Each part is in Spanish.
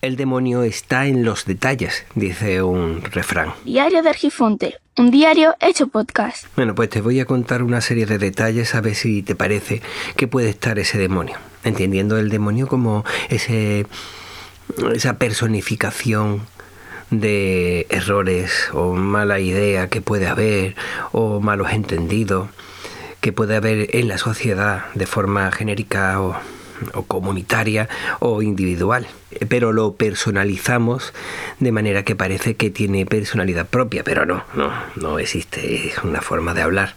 El demonio está en los detalles, dice un refrán. Diario de Argifonte, un diario hecho podcast. Bueno, pues te voy a contar una serie de detalles a ver si te parece que puede estar ese demonio. Entendiendo el demonio como ese, esa personificación de errores o mala idea que puede haber o malos entendidos que puede haber en la sociedad de forma genérica o, comunitaria o individual, pero lo personalizamos de manera que parece que tiene personalidad propia, pero no, no, no existe, es una forma de hablar.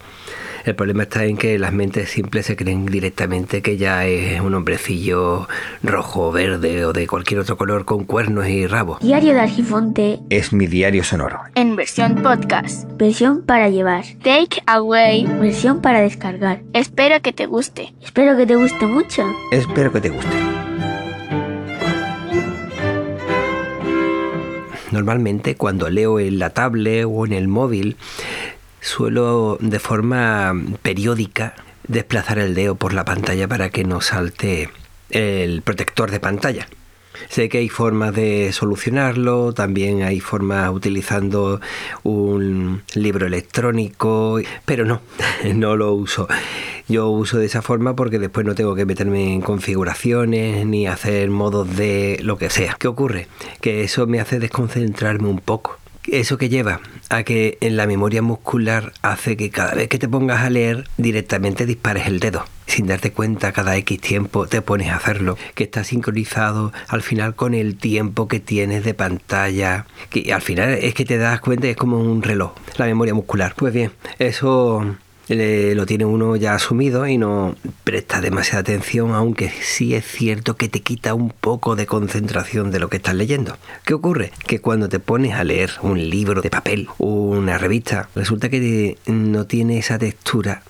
El problema está en que las mentes simples se creen directamente que ya es un hombrecillo rojo, verde o de cualquier otro color con cuernos y rabo. Diario de Argifonte es mi diario sonoro. En versión podcast. Versión para llevar. Take away. Versión para descargar. Espero que te guste. Espero que te guste mucho. Espero que te guste. Normalmente cuando leo en la tablet o en el móvil suelo de forma periódica desplazar el dedo por la pantalla para que no salte el protector de pantalla. Sé que hay formas de solucionarlo, también hay formas utilizando un libro electrónico, pero no, no lo uso. Yo uso de esa forma porque después no tengo que meterme en configuraciones ni hacer modos de lo que sea. ¿Qué ocurre? Que eso me hace desconcentrarme un poco. Eso que lleva a que en la memoria muscular hace que cada vez que te pongas a leer directamente dispares el dedo. Sin darte cuenta, cada X tiempo te pones a hacerlo, que está sincronizado al final con el tiempo que tienes de pantalla, que al final es que te das cuenta, es como un reloj, la memoria muscular. Pues bien, eso lo tiene uno ya asumido y no presta demasiada atención, aunque sí es cierto que te quita un poco de concentración de lo que estás leyendo. ¿Qué ocurre? Que cuando te pones a leer un libro de papel, una revista, resulta que no tiene esa textura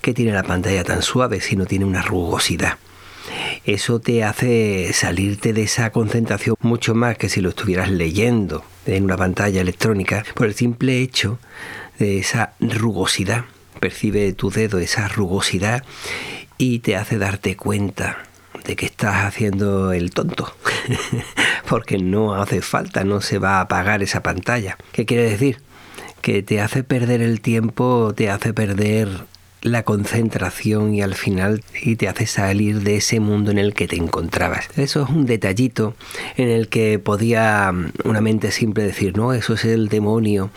que tiene la pantalla tan suave, sino tiene una rugosidad. Eso te hace salirte de esa concentración mucho más que si lo estuvieras leyendo en una pantalla electrónica por el simple hecho de esa rugosidad percibe tu dedo esa rugosidad y te hace darte cuenta de que estás haciendo el tonto, porque no hace falta, no se va a apagar esa pantalla. ¿Qué quiere decir? Que te hace perder el tiempo, te hace perder la concentración y al final y te hace salir de ese mundo en el que te encontrabas. Eso es un detallito en el que podía mm, una mente simple decir, no, eso es el demonio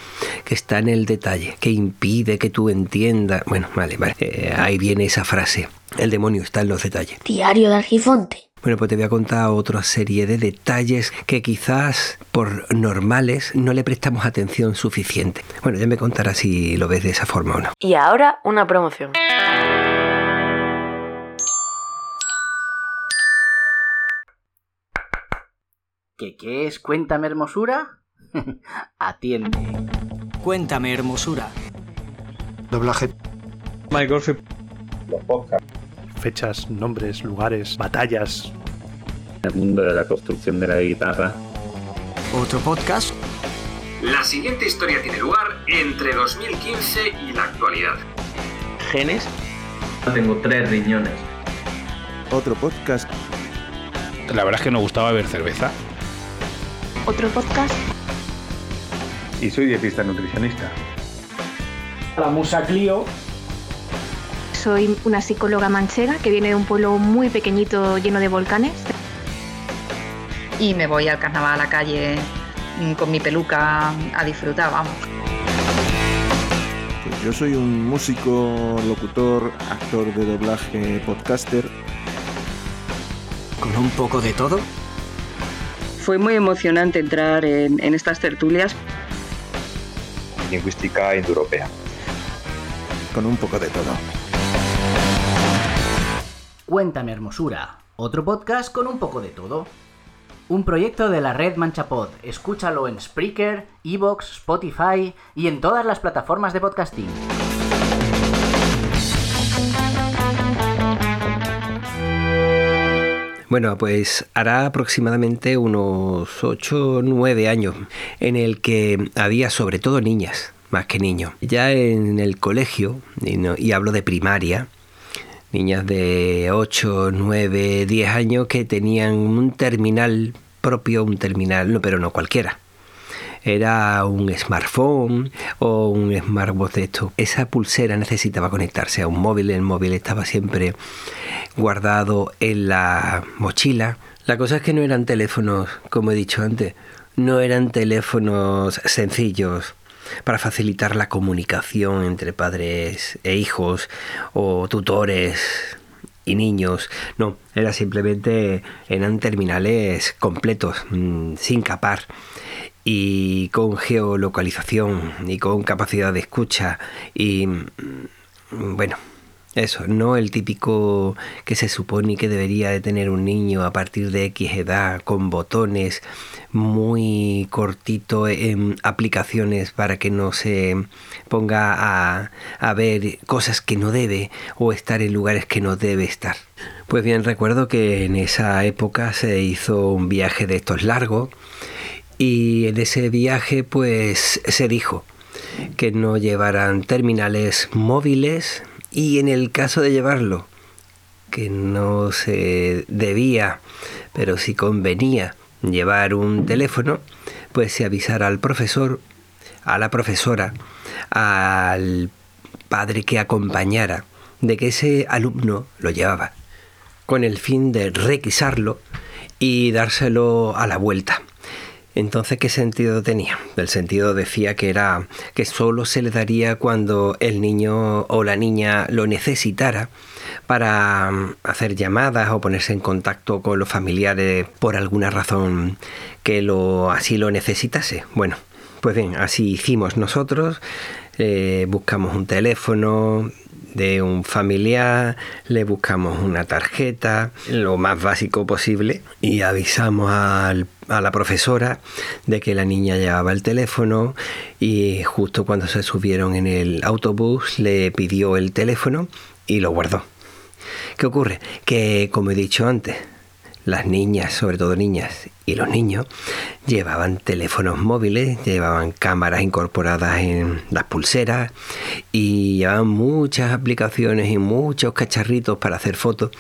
que está en el detalle, que impide que tú entiendas. Bueno, vale, vale, eh, ahí viene esa frase. El demonio está en los detalles. Diario de Argifonte. Bueno, pues te voy a contar otra serie de detalles que quizás por normales no le prestamos atención suficiente. Bueno, ya me contarás si lo ves de esa forma o no. Y ahora una promoción. ¿Qué, qué es Cuéntame Hermosura? Atiende. Cuéntame Hermosura. Doblaje. My Gossip. Los podcasts fechas, nombres, lugares, batallas. El mundo de la construcción de la guitarra. Otro podcast. La siguiente historia tiene lugar entre 2015 y la actualidad. Genes. Tengo tres riñones. Otro podcast. La verdad es que nos gustaba ver cerveza. Otro podcast. Y soy dietista nutricionista. La Musa Clio soy una psicóloga manchega que viene de un pueblo muy pequeñito lleno de volcanes. Y me voy al carnaval a la calle mm, con mi peluca a disfrutar, vamos. Pues yo soy un músico, locutor, actor de doblaje, podcaster. ¿Con un poco de todo? Fue muy emocionante entrar en, en estas tertulias. Lingüística indoeuropea. Con un poco de todo. Cuéntame Hermosura, otro podcast con un poco de todo. Un proyecto de la red Manchapod. Escúchalo en Spreaker, Evox, Spotify y en todas las plataformas de podcasting. Bueno, pues hará aproximadamente unos 8 o 9 años en el que había sobre todo niñas, más que niños. Ya en el colegio, y hablo de primaria, niñas de 8, 9, 10 años que tenían un terminal propio, un terminal, no, pero no cualquiera. Era un smartphone o un smartwatch de esto. Esa pulsera necesitaba conectarse a un móvil, el móvil estaba siempre guardado en la mochila. La cosa es que no eran teléfonos, como he dicho antes, no eran teléfonos sencillos para facilitar la comunicación entre padres e hijos o tutores y niños. No, era simplemente eran terminales completos, mm, sin capar y con geolocalización y con capacidad de escucha y mm, bueno, eso, no el típico que se supone que debería de tener un niño a partir de X edad con botones muy cortito en aplicaciones para que no se ponga a, a ver cosas que no debe o estar en lugares que no debe estar. Pues bien, recuerdo que en esa época se hizo un viaje de estos largos y en ese viaje pues se dijo que no llevaran terminales móviles y en el caso de llevarlo, que no se debía, pero si convenía llevar un teléfono, pues se avisara al profesor, a la profesora, al padre que acompañara, de que ese alumno lo llevaba, con el fin de requisarlo y dárselo a la vuelta. Entonces, ¿qué sentido tenía? El sentido decía que era que solo se le daría cuando el niño o la niña lo necesitara para mm, hacer llamadas o ponerse en contacto con los familiares por alguna razón que lo así lo necesitase. Bueno, pues bien, así hicimos nosotros. Eh, buscamos un teléfono, de un familiar, le buscamos una tarjeta, lo más básico posible, y avisamos al, a la profesora de que la niña llevaba el teléfono y justo cuando se subieron en el autobús le pidió el teléfono y lo guardó. ¿Qué ocurre? Que, como he dicho antes, las niñas, sobre todo niñas, y los niños llevaban teléfonos móviles, llevaban cámaras incorporadas en las pulseras y llevaban muchas aplicaciones y muchos cacharritos para hacer fotos,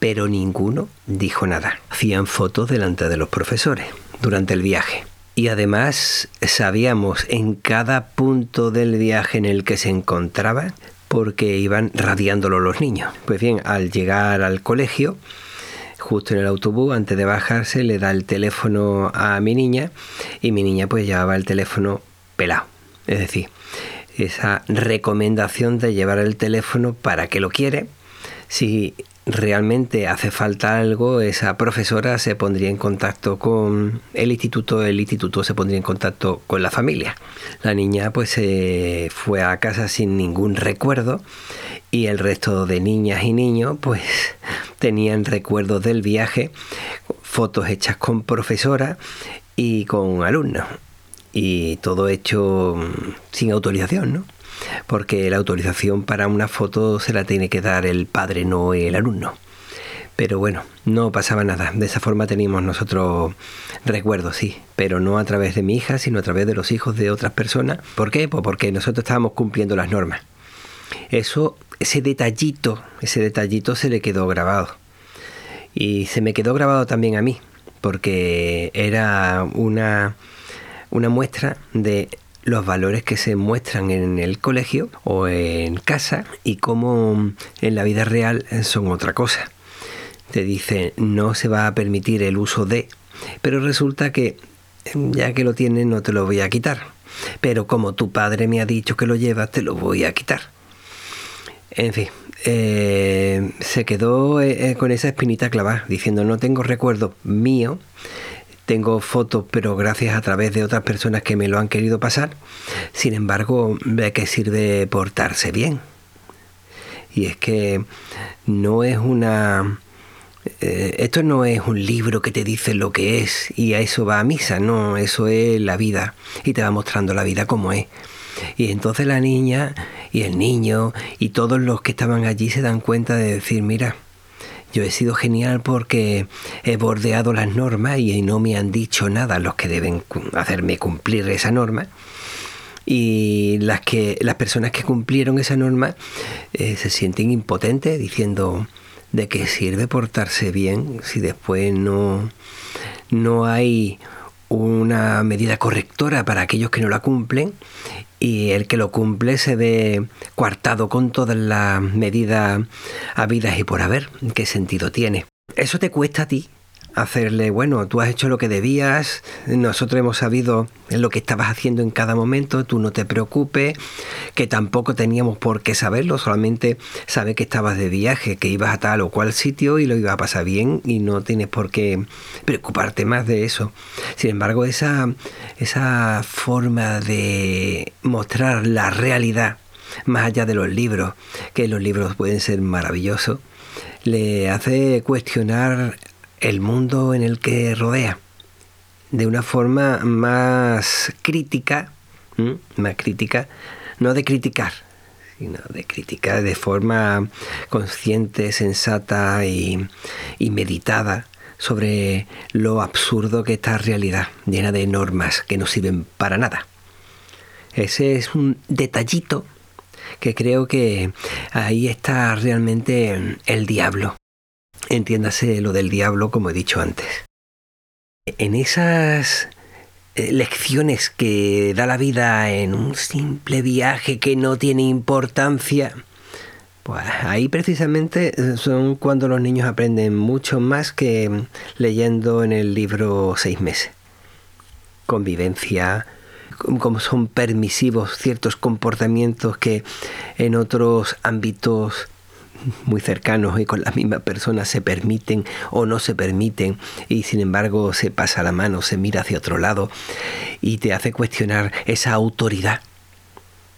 pero ninguno dijo nada. Hacían fotos delante de los profesores durante el viaje. Y además sabíamos en cada punto del viaje en el que se encontraban porque iban radiándolo los niños. Pues bien, al llegar al colegio, justo en el autobús, antes de bajarse, le da el teléfono a mi niña y mi niña pues llevaba el teléfono pelado. Es decir, esa recomendación de llevar el teléfono para que lo quiere, si realmente hace falta algo, esa profesora se pondría en contacto con el instituto, el instituto se pondría en contacto con la familia. La niña pues se fue a casa sin ningún recuerdo y el resto de niñas y niños pues tenían recuerdos del viaje, fotos hechas con profesora y con alumnos y todo hecho mm, sin autorización, ¿no? Porque la autorización para una foto se la tiene que dar el padre, no el alumno. Pero bueno, no pasaba nada. De esa forma teníamos nosotros recuerdos, sí, pero no a través de mi hija, sino a través de los hijos de otras personas. ¿Por qué? Pues porque nosotros estábamos cumpliendo las normas. Eso ese detallito, ese detallito se le quedó grabado. Y se me quedó grabado también a mí, porque era una, una muestra de los valores que se muestran en el colegio o en casa y cómo en la vida real son otra cosa. Te dice no se va a permitir el uso de, pero resulta que ya que lo tienes no te lo voy a quitar. Pero como tu padre me ha dicho que lo llevas, te lo voy a quitar. En fin, eh, se quedó eh, eh, con esa espinita clavada, diciendo no tengo recuerdo mío, tengo fotos, pero gracias a través de otras personas que me lo han querido pasar. Sin embargo, ¿de qué sirve portarse bien? Y es que no es una... esto no es un libro que te dice lo que es y a eso va a misa, no, eso es la vida y te va mostrando la vida como es. Y entonces la niña y el niño y todos los que estaban allí se dan cuenta de decir, mira, yo he sido genial porque he bordeado las normas y no me han dicho nada los que deben hacerme cumplir esa norma. Y las, que, las personas que cumplieron esa norma eh, se sienten impotentes diciendo de qué sirve portarse bien si después no, no hay una medida correctora para aquellos que no la cumplen y el que lo cumple se ve coartado con todas las medidas habidas y por haber. ¿Qué sentido tiene? Eso te cuesta a ti hacerle, bueno, tú has hecho lo que debías, nosotros hemos sabido lo que estabas haciendo en cada momento, tú no te preocupes, que tampoco teníamos por qué saberlo, solamente sabes que estabas de viaje, que ibas a tal o cual sitio y lo iba a pasar bien y no tienes por qué preocuparte más de eso. Sin embargo, esa, esa forma de mostrar la realidad, más allá de los libros, que los libros pueden ser maravillosos, le hace cuestionar el mundo en el que rodea. De una forma más crítica, más crítica, no de criticar, sino de criticar de forma consciente, sensata y, y meditada sobre lo absurdo que esta realidad, llena de normas que no sirven para nada. Ese es un detallito que creo que ahí está realmente el diablo entiéndase lo del diablo como he dicho antes. En esas eh, lecciones que da la vida en un simple viaje que no tiene importancia, pues ahí precisamente son cuando los niños aprenden mucho más que leyendo en el libro seis meses. Convivencia, como son permisivos ciertos comportamientos que en otros ámbitos muy cercanos y con las mismas personas se permiten o no se permiten y sin embargo se pasa la mano, se mira hacia otro lado y te hace cuestionar esa autoridad.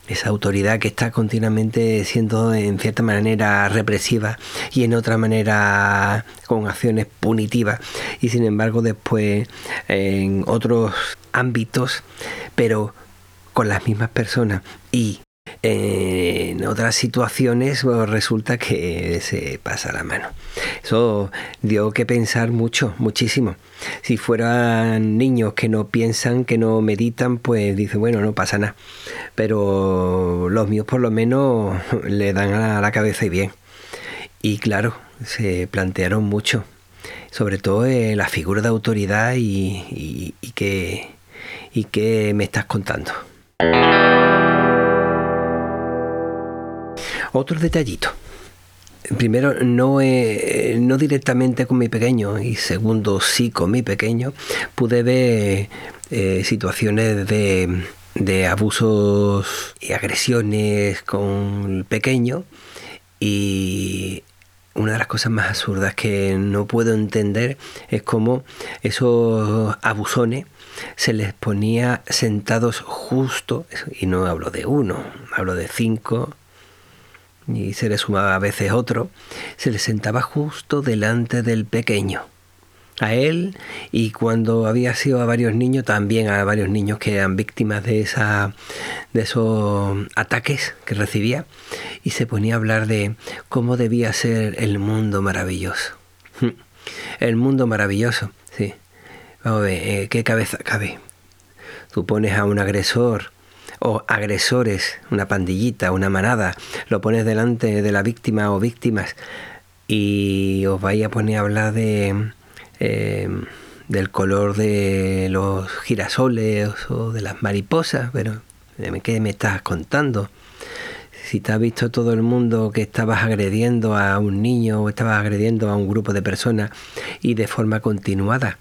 Esa autoridad que está continuamente siendo en cierta manera represiva y en otra manera con acciones punitivas y sin embargo después en otros ámbitos pero con las mismas personas y en otras situaciones resulta que se pasa la mano. Eso dio que pensar mucho, muchísimo. Si fueran niños que no piensan, que no meditan, pues dice, bueno, no pasa nada. Pero los míos por lo menos le dan a la cabeza y bien. Y claro, se plantearon mucho, sobre todo la figura de autoridad y, y, qué, y qué me estás contando. Otro detallito. Primero, no, no directamente con mi pequeño y segundo, sí con mi pequeño, pude ver eh, situaciones de, de abusos y agresiones con el pequeño y una de las cosas más absurdas que no puedo entender es cómo esos abusones se les ponía sentados justo, y no hablo de uno, hablo de cinco, y se le sumaba a veces otro, se le sentaba justo delante del pequeño. A él y cuando había sido a varios niños, también a varios niños que eran víctimas de, esa, de esos ataques que recibía, y se ponía a hablar de cómo debía ser el mundo maravilloso. El mundo maravilloso, sí. Vamos a ver, eh, ¿qué cabeza cabe? Tú pones a un agresor o agresores, una pandillita, una manada, lo pones delante de la víctima o víctimas y os vais a poner a hablar de eh, del color de los girasoles o de las mariposas, pero ¿qué me estás contando? Si te ha visto todo el mundo que estabas agrediendo a un niño o estabas agrediendo a un grupo de personas y de forma continuada,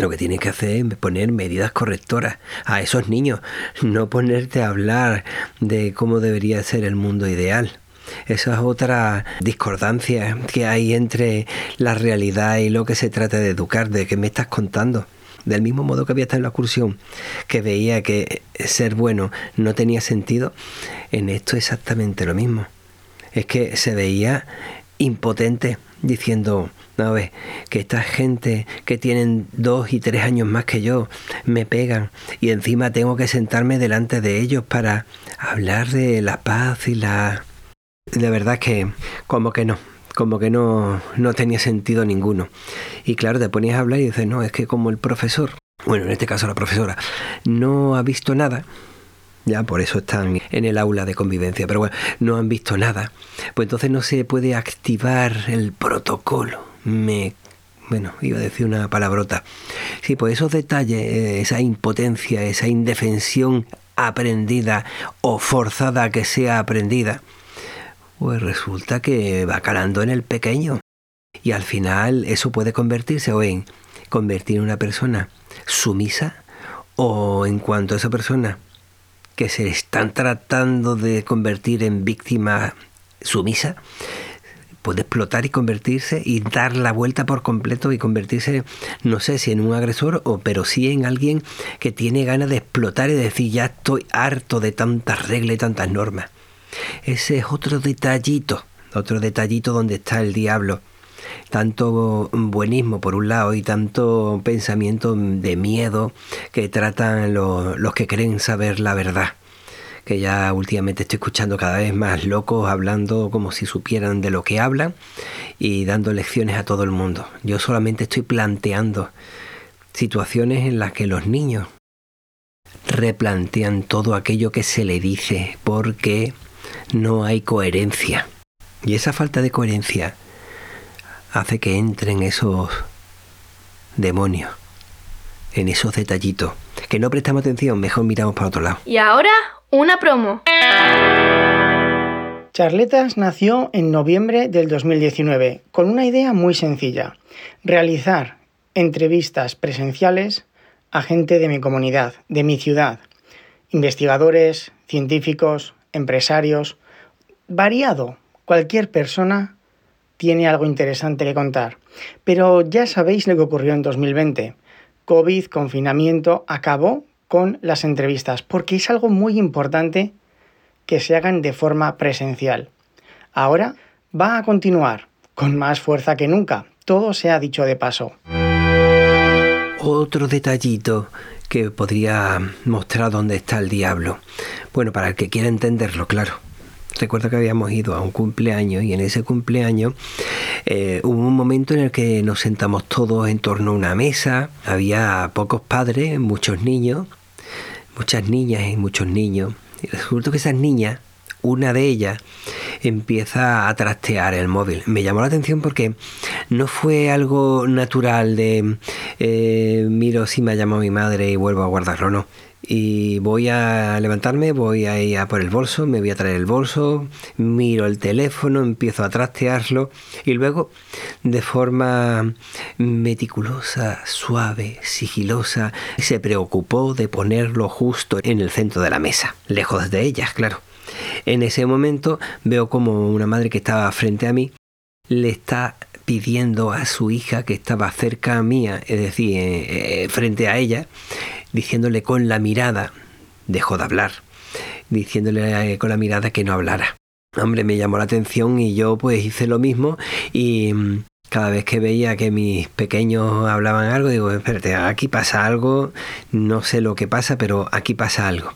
lo que tienes que hacer es poner medidas correctoras a esos niños, no ponerte a hablar de cómo debería ser el mundo ideal. Esa es otra discordancia que hay entre la realidad y lo que se trata de educar, de que me estás contando. Del mismo modo que había estado en la excursión, que veía que ser bueno no tenía sentido, en esto exactamente lo mismo. Es que se veía impotente diciendo, no ves, que esta gente que tienen dos y tres años más que yo me pegan y encima tengo que sentarme delante de ellos para hablar de la paz y la... De verdad que como que no, como que no, no tenía sentido ninguno. Y claro, te ponías a hablar y dices, no, es que como el profesor, bueno, en este caso la profesora, no ha visto nada, ya por eso están en el aula de convivencia, pero bueno, no han visto nada, pues entonces no se puede activar el protocolo. Me, bueno, iba a decir una palabrota. Sí, pues esos detalles, eh, esa impotencia, esa indefensión aprendida o forzada que sea aprendida, pues resulta que va calando en el pequeño. Y al final eso puede convertirse o en convertir en una persona sumisa o en cuanto a esa persona que se están tratando de convertir en víctima sumisa, puede explotar y convertirse y dar la vuelta por completo y convertirse, no sé si en un agresor o pero sí en alguien que tiene ganas de explotar y decir ya estoy harto de tantas reglas y tantas normas. Ese es otro detallito, otro detallito donde está el diablo. Tanto buenismo por un lado y tanto pensamiento de miedo que tratan los, los que creen saber la verdad que ya últimamente estoy escuchando cada vez más locos hablando como si supieran de lo que hablan y dando lecciones a todo el mundo. Yo solamente estoy planteando situaciones en las que los niños replantean todo aquello que se le dice porque no hay coherencia. Y esa falta de coherencia hace que entren esos demonios, en esos detallitos. Que no prestamos atención, mejor miramos para otro lado. Y ahora, una promo. Charletas nació en noviembre del 2019 con una idea muy sencilla, realizar entrevistas presenciales a gente de mi comunidad, de mi ciudad, investigadores, científicos, empresarios, variado, cualquier persona tiene algo interesante que contar. Pero ya sabéis lo que ocurrió en 2020. COVID, confinamiento, acabó con las entrevistas, porque es algo muy importante que se hagan de forma presencial. Ahora va a continuar con más fuerza que nunca. Todo se ha dicho de paso. Otro detallito que podría mostrar dónde está el diablo. Bueno, para el que quiera entenderlo, claro. Recuerdo que habíamos ido a un cumpleaños y en ese cumpleaños eh, hubo un momento en el que nos sentamos todos en torno a una mesa. Había pocos padres, muchos niños, muchas niñas y muchos niños. Y resulta que esas niñas, una de ellas, empieza a trastear el móvil. Me llamó la atención porque no fue algo natural de eh, miro si me ha llamado mi madre y vuelvo a guardarlo, no y voy a levantarme, voy a ir a por el bolso, me voy a traer el bolso, miro el teléfono, empiezo a trastearlo y luego de forma meticulosa, suave, sigilosa, se preocupó de ponerlo justo en el centro de la mesa, lejos de ellas, claro. En ese momento veo como una madre que estaba frente a mí le está pidiendo a su hija que estaba cerca mía, es decir, eh, eh, frente a ella, diciéndole con la mirada, dejó de hablar, diciéndole eh, con la mirada que no hablara. Hombre, me llamó la atención y yo pues hice lo mismo y mm, cada vez que veía que mis pequeños hablaban algo, digo, espérate, aquí pasa algo, no sé lo que pasa, pero aquí pasa algo.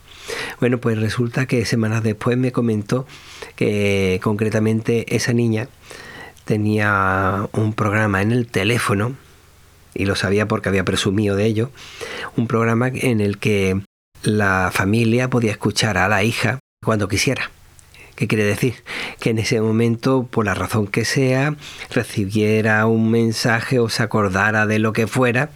Bueno, pues resulta que semanas después me comentó que concretamente esa niña tenía un programa en el teléfono y lo sabía porque había presumido de ello, un programa en el que la familia podía escuchar a la hija cuando quisiera. ¿Qué quiere decir? Que en ese momento, por la razón que sea, recibiera un mensaje o se acordara de lo que fuera,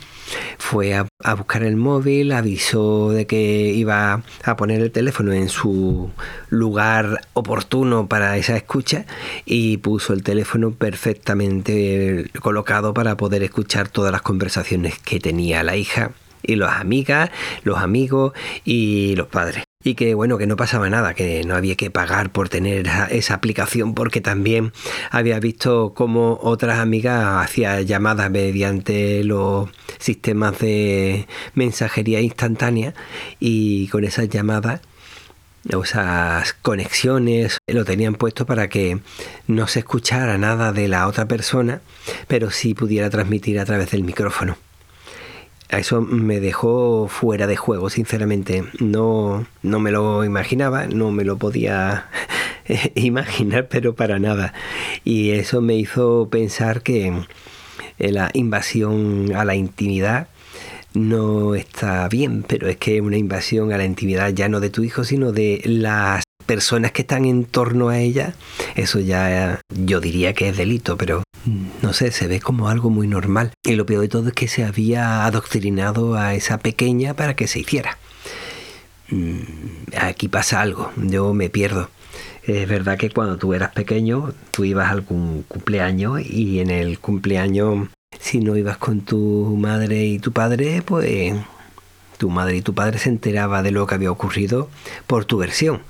fue a, buscar el móvil, avisó de que iba a poner el teléfono en su lugar oportuno para esa escucha y puso el teléfono perfectamente colocado para poder escuchar todas las conversaciones que tenía la hija y las amigas, los amigos y los padres y que bueno, que no pasaba nada, que no había que pagar por tener esa, aplicación porque también había visto cómo otras amigas hacían llamadas mediante los sistemas de mensajería instantánea y con esas llamadas esas conexiones lo tenían puesto para que no se escuchara nada de la otra persona, pero sí pudiera transmitir a través del micrófono eso me dejó fuera de juego, sinceramente. No, no me lo imaginaba, no me lo podía imaginar, pero para nada. Y eso me hizo pensar que eh, la invasión a la intimidad no está bien, pero es que una invasión a la intimidad ya no de tu hijo, sino de las personas que están en torno a ella, eso ya yo diría que es delito, pero no sé, se ve como algo muy normal. Y lo peor de todo es que se había adoctrinado a esa pequeña para que se hiciera. Mm, aquí pasa algo, yo me pierdo. Es verdad que cuando tú eras pequeño, tú ibas a algún cumpleaños y en el cumpleaños, si no ibas con tu madre y tu padre, pues tu madre y tu padre se enteraba de lo que había ocurrido por tu versión.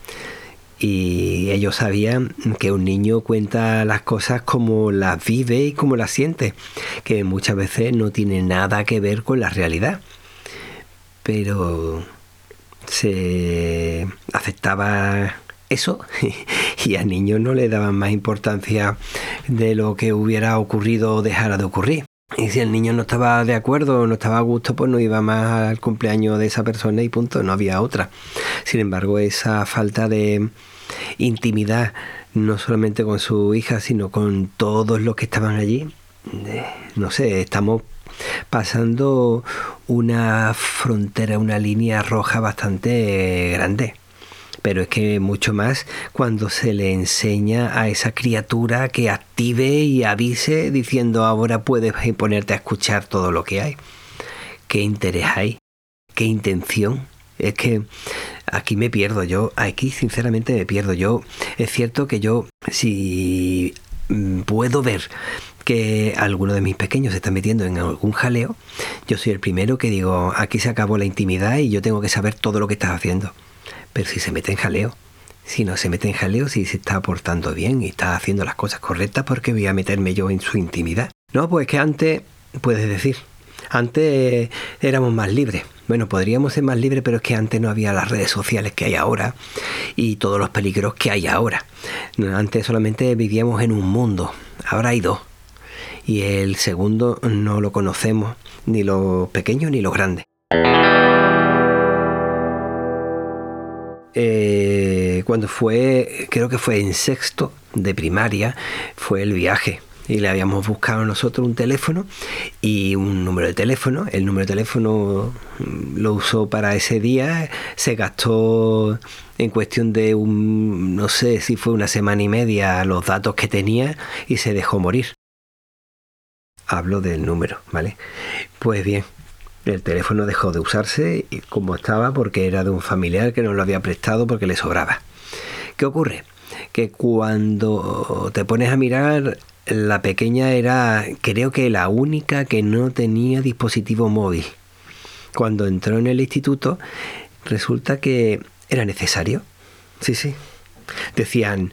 Y ellos sabían que un niño cuenta las cosas como las vive y como las siente, que muchas veces no tiene nada que ver con la realidad. Pero se aceptaba eso y a niños no le daban más importancia de lo que hubiera ocurrido o dejara de ocurrir. Y si el niño no estaba de acuerdo no estaba a gusto, pues no iba más al cumpleaños de esa persona y punto, no había otra. Sin embargo, esa falta de intimidad, no solamente con su hija, sino con todos los que estaban allí, eh, no sé, estamos pasando una frontera, una línea roja bastante grande pero es que mucho más cuando se le enseña a esa criatura que active y avise diciendo ahora puedes ponerte a escuchar todo lo que hay. ¿Qué interés hay? ¿Qué intención? Es que aquí me pierdo yo, aquí sinceramente me pierdo yo. Es cierto que yo si mm, puedo ver que alguno de mis pequeños se está metiendo en algún jaleo, yo soy el primero que digo, aquí se acabó la intimidad y yo tengo que saber todo lo que estás haciendo. Pero si se mete en jaleo, si no se mete en jaleo, si se está portando bien y está haciendo las cosas correctas, ¿por qué voy a meterme yo en su intimidad? No, pues que antes, puedes decir, antes éramos más libres. Bueno, podríamos ser más libres, pero es que antes no había las redes sociales que hay ahora y todos los peligros que hay ahora. Antes solamente vivíamos en un mundo, ahora hay dos. Y el segundo no lo conocemos, ni los pequeños ni los grandes. Eh, cuando fue, creo que fue en sexto de primaria, fue el viaje. Y le habíamos buscado nosotros un teléfono y un número de teléfono. El número de teléfono mm, lo usó para ese día. Se gastó en cuestión de un, no sé si fue una semana y media, los datos que tenía y se dejó morir. Hablo del número, ¿vale? Pues bien, el teléfono dejó de usarse como estaba porque era de un familiar que nos lo había prestado porque le sobraba. ¿Qué ocurre? Que cuando te pones a mirar, la pequeña era, creo que la única que no tenía dispositivo móvil. Cuando entró en el instituto, resulta que era necesario. Sí, sí. Decían,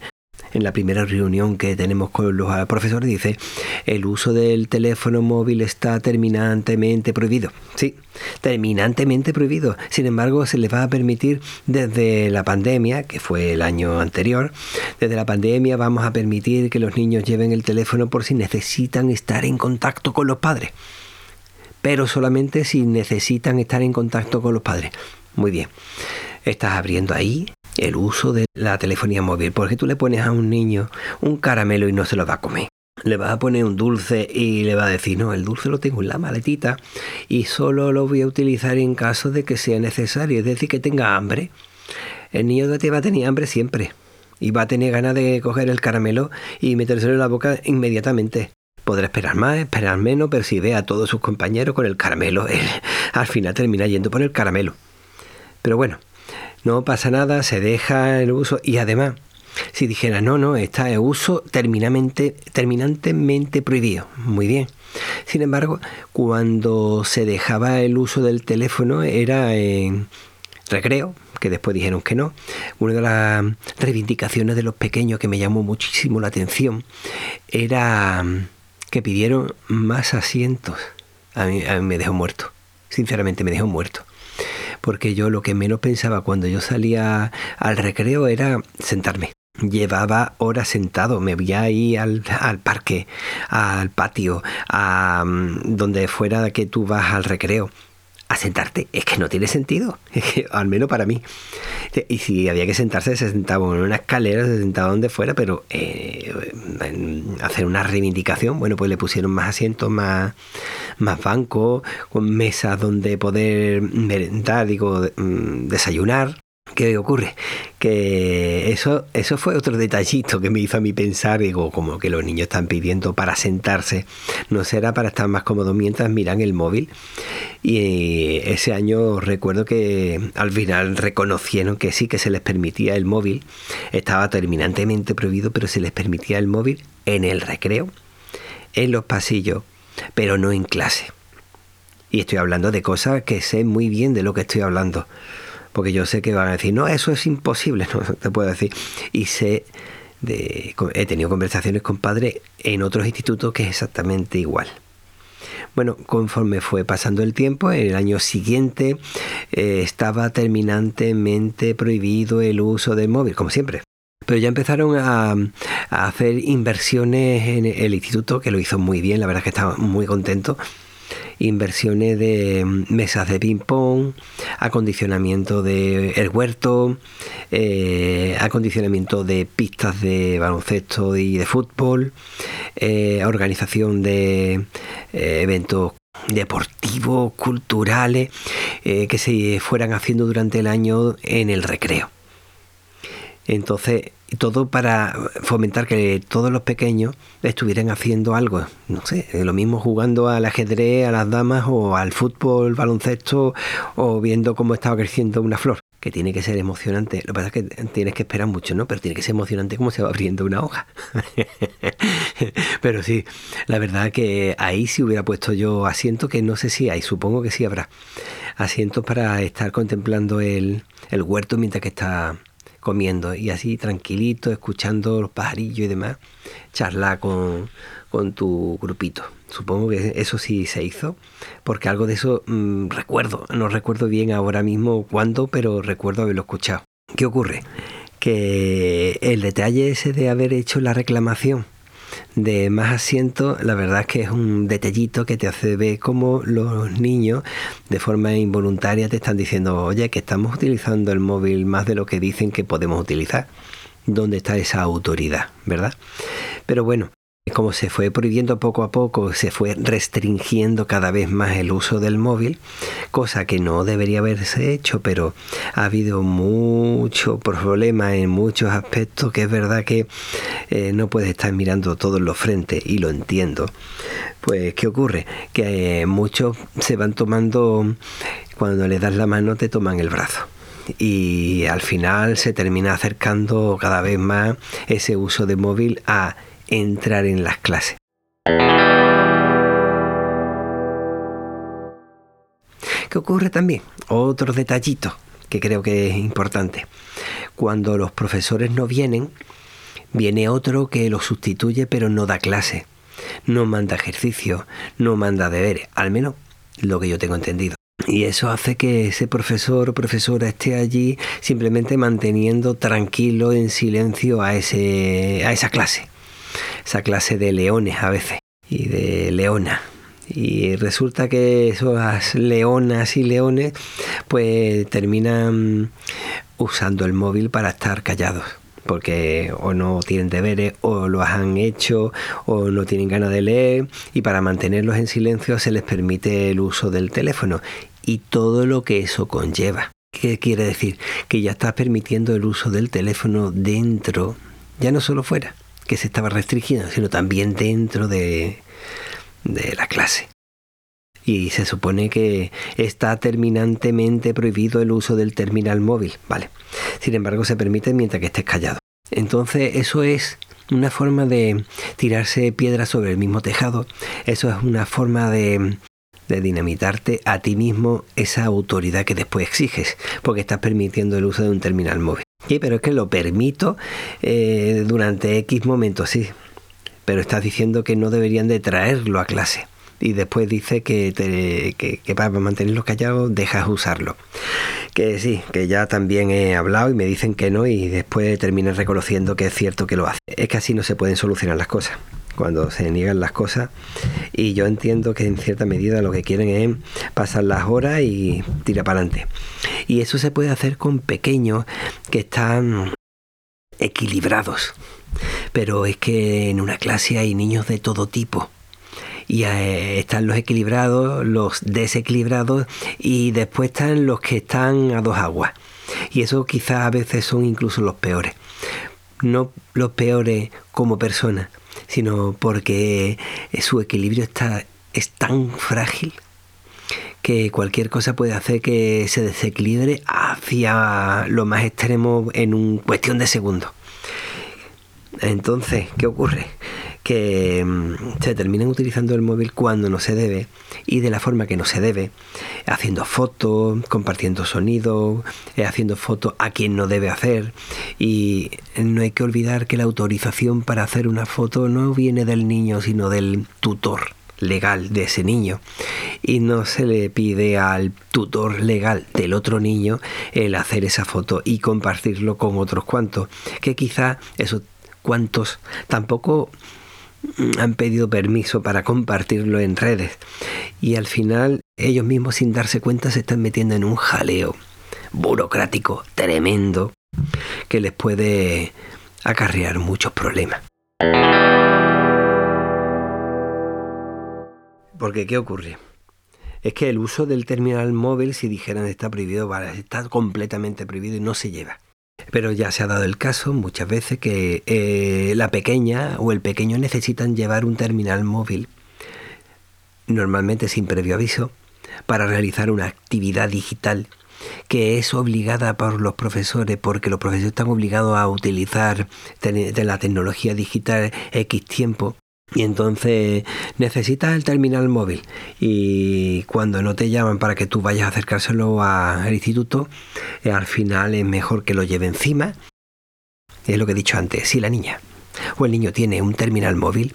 en la primera reunión que tenemos con los profesores, dice, el uso del teléfono móvil está terminantemente prohibido. Sí, terminantemente prohibido. Sin embargo, se les va a permitir desde la pandemia, que fue el año anterior, desde la pandemia vamos a permitir que los niños lleven el teléfono por si necesitan estar en contacto con los padres. Pero solamente si necesitan estar en contacto con los padres. Muy bien. Estás abriendo ahí el uso de la telefonía móvil. Porque tú le pones a un niño un caramelo y no se lo va a comer. Le vas a poner un dulce y le va a decir, no, el dulce lo tengo en la maletita y solo lo voy a utilizar en caso de que sea necesario, es decir, que tenga hambre. El niño te va a tener hambre siempre y va a tener ganas de coger el caramelo y metérselo en la boca inmediatamente. Podrá esperar más, esperar menos, pero si ve a todos sus compañeros con el caramelo, al final termina yendo por el caramelo. Pero bueno, no pasa nada, se deja el uso y además, si dijera, no, no, está el uso terminantemente, prohibido, muy bien. Sin embargo, cuando se dejaba el uso del teléfono era en recreo, que después dijeron que no. Una de las reivindicaciones de los pequeños que me llamó muchísimo la atención era que pidieron más asientos. A mí, a mí me dejó muerto. Sinceramente me dejó muerto porque yo lo que menos pensaba cuando yo salía al recreo era sentarme. Llevaba horas sentado, me veía ahí al, al parque, al patio, a donde fuera que tú vas al recreo a sentarte. Es que no tiene sentido, al menos para mí. Y si había que sentarse, se sentaba en una escalera, se sentaba donde fuera, pero eh, hacer una reivindicación, bueno, pues le pusieron más asientos, más, más bancos, con mesas donde poder merendar, digo, mm, desayunar. ¿Qué ocurre? Que eso, eso fue otro detallito que me hizo a mí pensar, digo, como que los niños están pidiendo para sentarse, no será para estar más cómodos mientras miran el móvil. Y ese año recuerdo que al final reconocieron que sí, que se les permitía el móvil, estaba terminantemente prohibido, pero se les permitía el móvil en el recreo, en los pasillos, pero no en clase. Y estoy hablando de cosas que sé muy bien de lo que estoy hablando porque yo sé que van a decir, no, eso es imposible, no te puedo decir. Y sé, de, he tenido conversaciones con padres en otros institutos que es exactamente igual. Bueno, conforme fue pasando el tiempo, en el año siguiente eh, estaba terminantemente prohibido el uso del móvil, como siempre. Pero ya empezaron a, a hacer inversiones en el instituto, que lo hizo muy bien, la verdad es que estaba muy contento inversiones de mesas de ping-pong, acondicionamiento de el huerto, eh, acondicionamiento de pistas de baloncesto y de fútbol, eh, organización de eh, eventos deportivos, culturales, que se fueran haciendo durante el año en el recreo. Entonces, todo para fomentar que todos los pequeños estuvieran haciendo algo, no sé, lo mismo jugando al ajedrez, a las damas o al fútbol, baloncesto o viendo cómo estaba creciendo una flor, que tiene que ser emocionante. Lo que pasa es que tienes que esperar mucho, ¿no? Pero tiene que ser emocionante como se va abriendo una hoja. Pero sí, la verdad que ahí si hubiera puesto yo asiento, que no sé si hay, supongo que sí habrá asientos para estar contemplando el, el huerto mientras que está comiendo y así tranquilito, escuchando los pajarillos y demás, charlar con, tu grupito. Supongo que eso sí se hizo, porque algo de eso mm, recuerdo, no recuerdo bien ahora mismo cuándo, pero recuerdo haberlo escuchado. ¿Qué ocurre? Que el detalle ese de haber hecho la reclamación de más asientos, la verdad es que es un detallito que te hace ver cómo los niños de forma involuntaria te están diciendo, oye, que estamos utilizando el móvil más de lo que dicen que podemos utilizar. ¿Dónde está esa autoridad, verdad? Pero bueno, como se fue prohibiendo poco a poco, se fue restringiendo cada vez más el uso del móvil, cosa que no debería haberse hecho, pero ha habido mucho problema en muchos aspectos, que es verdad que eh, no puedes estar mirando todos los frentes, y lo entiendo. Pues, ¿qué ocurre? Que eh, muchos se van tomando, cuando le das la mano, te toman el brazo y al final se termina acercando cada vez más ese uso de móvil a entrar en las clases. ¿Qué ocurre también? Otro detallito que creo que es importante. Cuando los profesores no vienen, viene otro que los sustituye pero no da clase, no manda ejercicio, no manda deberes, al menos lo que yo tengo entendido. Y eso hace que ese profesor o profesora esté allí simplemente manteniendo tranquilo, en silencio a, ese, a esa clase esa clase de leones a veces y de leona. Y resulta que esas leonas y leones pues terminan usando el móvil para estar callados porque o no tienen deberes o lo han hecho o no tienen ganas de leer y para mantenerlos en silencio se les permite el uso del teléfono y todo lo que eso conlleva. ¿Qué quiere decir? Que ya estás permitiendo el uso del teléfono dentro, ya no solo fuera que se estaba restringiendo, sino también dentro de, de la clase. Y se supone que está terminantemente prohibido el uso del terminal móvil, ¿vale? Sin embargo, se permite mientras que estés callado. Entonces, eso es una forma de tirarse piedras sobre el mismo tejado. Eso es una forma de, de dinamitarte a ti mismo esa autoridad que después exiges, porque estás permitiendo el uso de un terminal móvil. Sí, pero es que lo permito eh, durante X momentos, sí. Pero estás diciendo que no deberían de traerlo a clase. Y después dice que, que, para mantenerlo callado dejas usarlo. Que sí, que ya también he hablado y me dicen que no y después terminan reconociendo que es cierto que lo hace. Es que así no se pueden solucionar las cosas cuando se niegan las cosas y yo entiendo que en cierta medida lo que quieren es pasar las horas y tirar para adelante. Y eso se puede hacer con pequeños que están equilibrados. Pero es que en una clase hay niños de todo tipo. Y eh, están los equilibrados, los desequilibrados y después están los que están a dos aguas. Y eso quizás a veces son incluso los peores. No los peores como personas, sino porque su equilibrio está, es tan frágil que cualquier cosa puede hacer que se desequilibre hacia lo más extremo en un cuestión de segundos. Entonces, ¿qué ocurre? Que mm, se terminan utilizando el móvil cuando no se debe y de la forma que no se debe, haciendo fotos, compartiendo sonidos, eh, haciendo fotos a quien no debe hacer. Y no hay que olvidar que la autorización para hacer una foto no viene del niño, sino del tutor legal de ese niño y no se le pide al tutor legal del otro niño el hacer esa foto y compartirlo con otros cuantos que quizá eso cuantos tampoco han pedido permiso para compartirlo en redes y al final ellos mismos sin darse cuenta se están metiendo en un jaleo burocrático tremendo que les puede acarrear muchos problemas. Porque ¿qué ocurre? Es que el uso del terminal móvil, si dijeran está prohibido, vale, está completamente prohibido y no se lleva. Pero ya se ha dado el caso muchas veces que eh, la pequeña o el pequeño necesitan llevar un terminal móvil, normalmente sin previo aviso, para realizar una actividad digital que es obligada por los profesores porque los profesores están obligados a utilizar la tecnología digital X tiempo y entonces necesitas el terminal móvil y cuando no te llaman para que tú vayas a acercárselo al instituto, eh, al final es mejor que lo lleve encima. Es lo que he dicho antes, si la niña o el niño tiene un terminal móvil,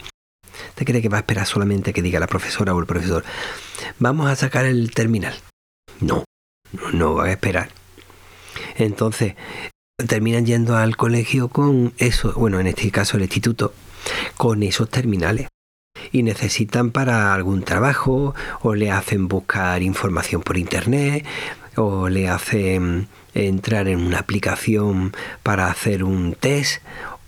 ¿te cree que va a esperar solamente que diga la profesora o el profesor, vamos a sacar el terminal? No, no, no va a esperar. Entonces, terminan yendo al colegio con eso, bueno, en este caso el instituto, con esos terminales y necesitan para algún trabajo o le hacen buscar información por internet o le hacen entrar en una aplicación para hacer un test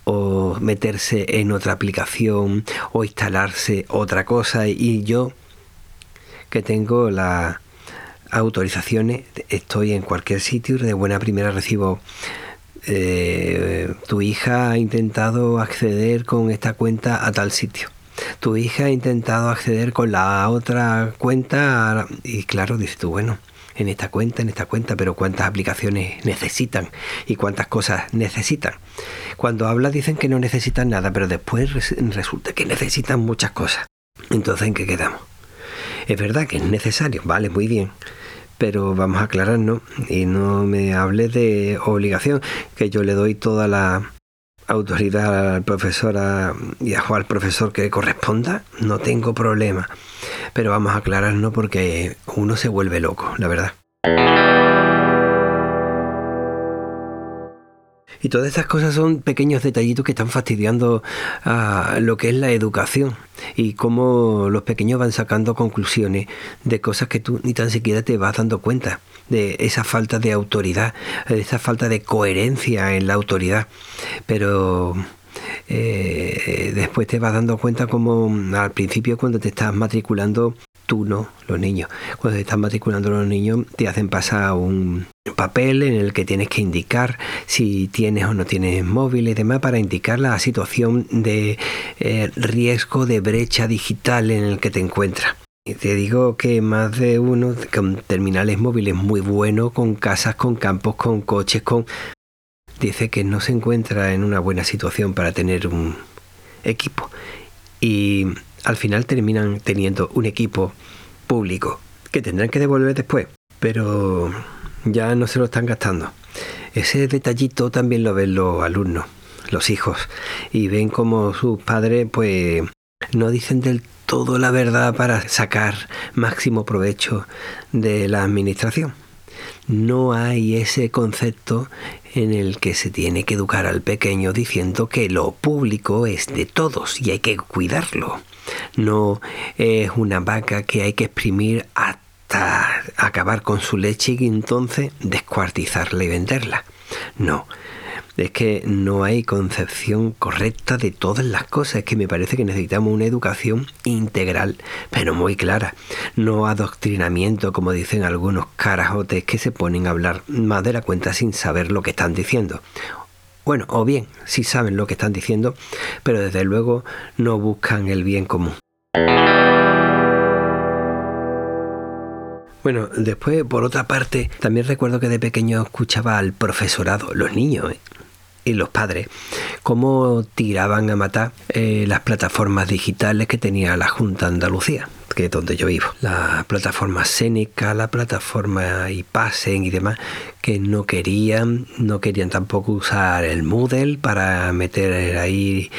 o meterse en otra aplicación o instalarse otra cosa. Y yo que tengo las autorizaciones estoy en cualquier sitio de buena primera recibo eh, tu hija ha intentado acceder con esta cuenta a tal sitio. Tu hija ha intentado acceder con la otra cuenta y claro, dices tú, bueno, en esta cuenta, en esta cuenta, pero cuántas aplicaciones necesitan y cuántas cosas necesitan. Cuando habla dicen que no necesitan nada, pero después resulta que necesitan muchas cosas. Entonces, ¿en qué quedamos? Es verdad que es necesario, vale, muy bien pero vamos a aclararnos y no me hable de obligación, que yo le doy toda la autoridad al profesor y a, al profesor que corresponda, no tengo problema. Pero vamos a aclararnos porque uno se vuelve loco, la verdad. Y todas estas cosas son pequeños detallitos que están fastidiando a lo que es la educación y cómo los pequeños van sacando conclusiones de cosas que tú ni tan siquiera te vas dando cuenta de esa falta de autoridad, de esa falta de coherencia en la autoridad. Pero eh, después te vas dando cuenta como al principio cuando te estás matriculando tú no, los niños. Cuando te están matriculando los niños, te hacen pasar un papel en el que tienes que indicar si tienes o no tienes móvil y demás para indicar la situación de eh, riesgo de brecha digital en el que te encuentras. Te digo que más de uno con terminales móviles muy buenos, con casas, con campos, con coches, con... Dice que no se encuentra en una buena situación para tener un equipo. Y al final terminan teniendo un equipo público que tendrán que devolver después, pero ya no se lo están gastando. Ese detallito también lo ven los alumnos, los hijos, y ven como sus padres pues no dicen del todo la verdad para sacar máximo provecho de la administración. No hay ese concepto en el que se tiene que educar al pequeño diciendo que lo público es de todos y hay que cuidarlo. No es una vaca que hay que exprimir hasta acabar con su leche y entonces descuartizarla y venderla. No. Es que no hay concepción correcta de todas las cosas. Es que me parece que necesitamos una educación integral, pero muy clara. No adoctrinamiento, como dicen algunos carajotes que se ponen a hablar más de la cuenta sin saber lo que están diciendo. Bueno, o bien, sí saben lo que están diciendo, pero desde luego no buscan el bien común. Bueno, después, por otra parte, también recuerdo que de pequeño escuchaba al profesorado, los niños, ¿eh? y los padres, cómo tiraban a matar eh, las plataformas digitales que tenía la Junta Andalucía, que es donde yo vivo. La plataforma Seneca, la plataforma iPassen y demás, que no querían, no querían tampoco usar el Moodle para meter ahí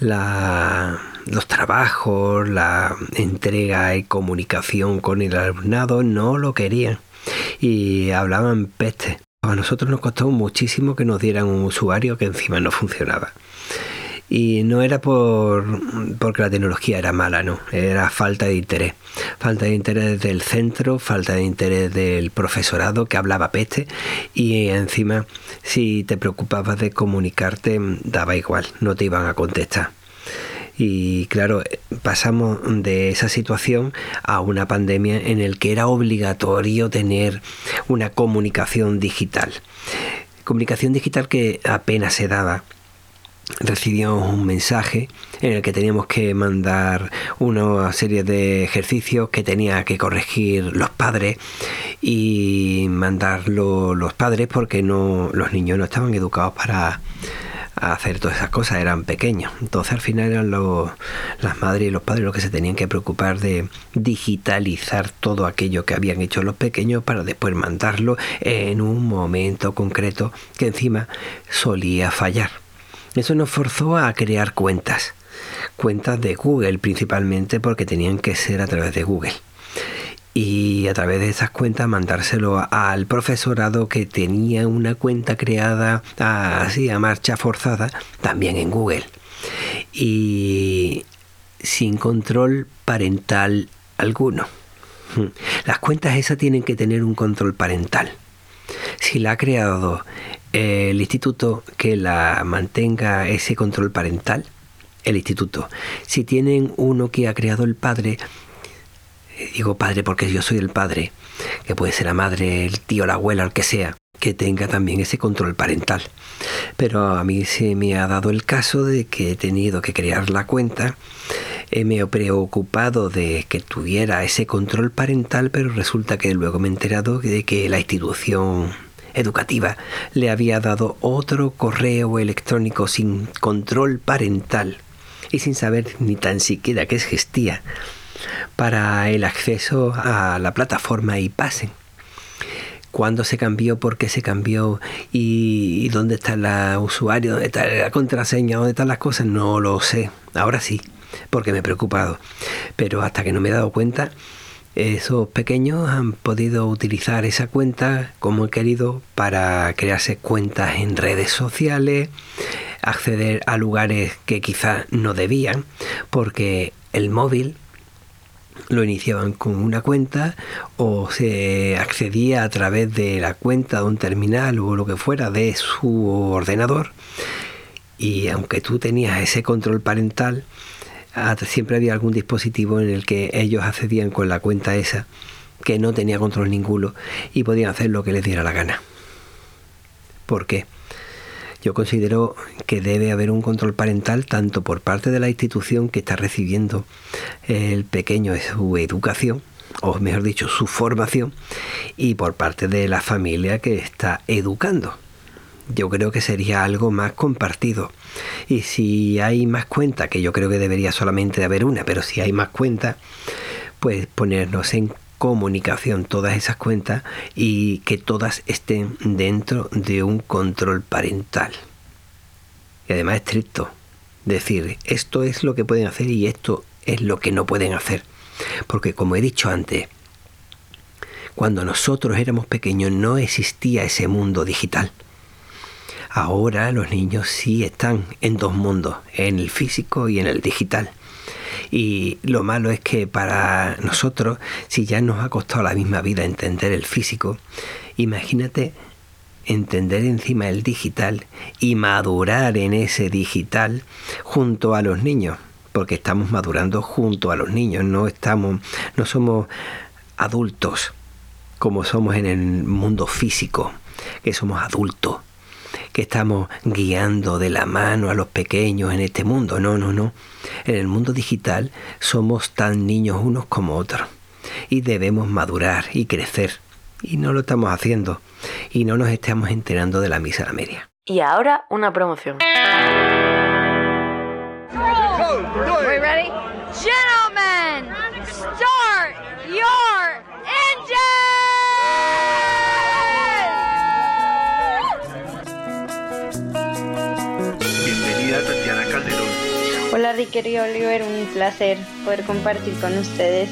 los trabajos, la entrega y comunicación con el alumnado, no lo querían. Y hablaban peste a nosotros nos costó muchísimo que nos dieran un usuario que encima no funcionaba. Y no era por porque la tecnología era mala, no, era falta de interés. Falta de interés del centro, falta de interés del profesorado que hablaba peste y encima si te preocupabas de comunicarte daba igual, no te iban a contestar. Y claro, pasamos de esa situación a una pandemia en el que era obligatorio tener una comunicación digital. Comunicación digital que apenas se daba recibíamos un mensaje en el que teníamos que mandar una serie de ejercicios que tenía que corregir los padres y mandarlo los padres porque no los niños no estaban educados para hacer todas esas cosas, eran pequeños. Entonces al final eran los, las madres y los padres los que se tenían que preocupar de digitalizar todo aquello que habían hecho los pequeños para después mandarlo en un momento concreto que encima solía fallar. Eso nos forzó a crear cuentas, cuentas de Google principalmente porque tenían que ser a través de Google y a través de esas cuentas mandárselo al profesorado que tenía una cuenta creada así a marcha forzada también en Google y sin control parental alguno. Las cuentas esas tienen que tener un control parental. Si la ha creado el instituto que la mantenga ese control parental, el instituto. Si tienen uno que ha creado el padre, digo padre porque yo soy el padre, que puede ser la madre, el tío, la abuela, el que sea, que tenga también ese control parental. Pero a mí se me ha dado el caso de que he tenido que crear la cuenta, me he preocupado de que tuviera ese control parental, pero resulta que luego me he enterado de que la institución educativa le había dado otro correo electrónico sin control parental y sin saber ni tan siquiera qué existía para el acceso a la plataforma y pasen. ¿Cuándo se cambió? ¿Por qué se cambió? ¿Y dónde está el usuario? ¿Dónde está la contraseña? ¿Dónde están las cosas? No lo sé. Ahora sí, porque me he preocupado. Pero hasta que no me he dado cuenta, esos pequeños han podido utilizar esa cuenta como he querido para crearse cuentas en redes sociales, acceder a lugares que quizás no debían, porque el móvil lo iniciaban con una cuenta o se accedía a través de la cuenta de un terminal o lo que fuera de su ordenador. Y aunque tú tenías ese control parental siempre había algún dispositivo en el que ellos accedían con la cuenta esa que no tenía control ninguno y podían hacer lo que les diera la gana ¿por qué? Yo considero que debe haber un control parental tanto por parte de la institución que está recibiendo el pequeño su educación, o mejor dicho, su formación, y por parte de la familia que está educando. Yo creo que sería algo más compartido. Y si hay más cuenta, que yo creo que debería solamente de haber una, pero si hay más cuenta, pues ponernos en comunicación todas esas cuentas y que todas estén dentro de un control parental. Y además estricto. Decir, esto es lo que pueden hacer y esto es lo que no pueden hacer. Porque como he dicho antes, cuando nosotros éramos pequeños no existía ese mundo digital. Ahora los niños sí están en dos mundos, en el físico y en el digital. Y lo malo es que para nosotros, si ya nos ha costado la misma vida entender el físico, imagínate entender encima el digital y madurar en ese digital junto a los niños, porque estamos madurando junto a los niños, no estamos no somos adultos como somos en el mundo físico, que somos adultos, que estamos guiando de la mano a los pequeños en este mundo. No, no, no. En el mundo digital somos tan niños unos como otros y debemos madurar y crecer. Y no lo estamos haciendo y no nos estamos enterando de la misa a la media. Y ahora una promoción. Ready? Riquer y Oliver, un placer poder compartir con ustedes.